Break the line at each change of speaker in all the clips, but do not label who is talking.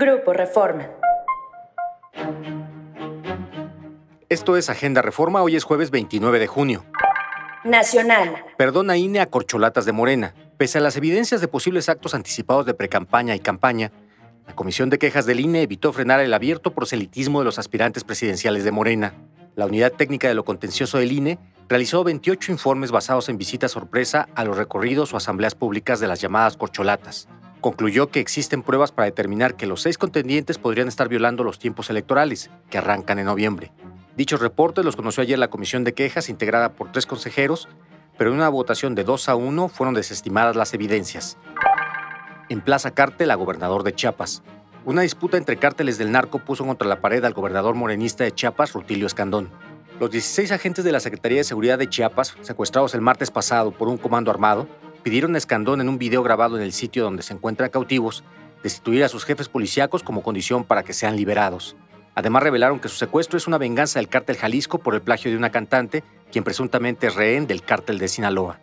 Grupo Reforma.
Esto es Agenda Reforma, hoy es jueves 29 de junio.
Nacional.
Perdona INE a corcholatas de Morena. Pese a las evidencias de posibles actos anticipados de precampaña y campaña, la Comisión de Quejas del INE evitó frenar el abierto proselitismo de los aspirantes presidenciales de Morena. La Unidad Técnica de lo Contencioso del INE realizó 28 informes basados en visitas sorpresa a los recorridos o asambleas públicas de las llamadas corcholatas. Concluyó que existen pruebas para determinar que los seis contendientes podrían estar violando los tiempos electorales, que arrancan en noviembre. Dichos reportes los conoció ayer la Comisión de Quejas, integrada por tres consejeros, pero en una votación de 2 a 1 fueron desestimadas las evidencias. En Plaza Cártel, a gobernador de Chiapas. Una disputa entre cárteles del narco puso contra la pared al gobernador morenista de Chiapas, Rutilio Escandón. Los 16 agentes de la Secretaría de Seguridad de Chiapas, secuestrados el martes pasado por un comando armado, pidieron a Escandón en un video grabado en el sitio donde se encuentran cautivos destituir a sus jefes policíacos como condición para que sean liberados. Además revelaron que su secuestro es una venganza del cártel Jalisco por el plagio de una cantante, quien presuntamente es rehén del cártel de Sinaloa.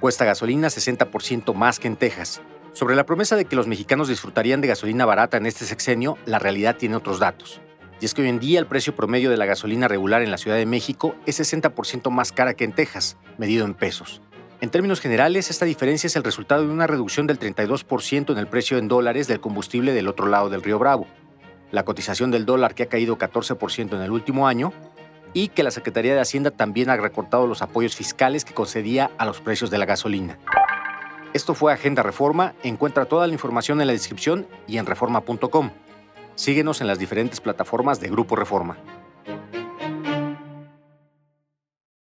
Cuesta gasolina 60% más que en Texas. Sobre la promesa de que los mexicanos disfrutarían de gasolina barata en este sexenio, la realidad tiene otros datos. Y es que hoy en día el precio promedio de la gasolina regular en la Ciudad de México es 60% más cara que en Texas, medido en pesos. En términos generales, esta diferencia es el resultado de una reducción del 32% en el precio en dólares del combustible del otro lado del río Bravo, la cotización del dólar que ha caído 14% en el último año y que la Secretaría de Hacienda también ha recortado los apoyos fiscales que concedía a los precios de la gasolina. Esto fue Agenda Reforma. Encuentra toda la información en la descripción y en reforma.com. Síguenos en las diferentes plataformas de Grupo Reforma.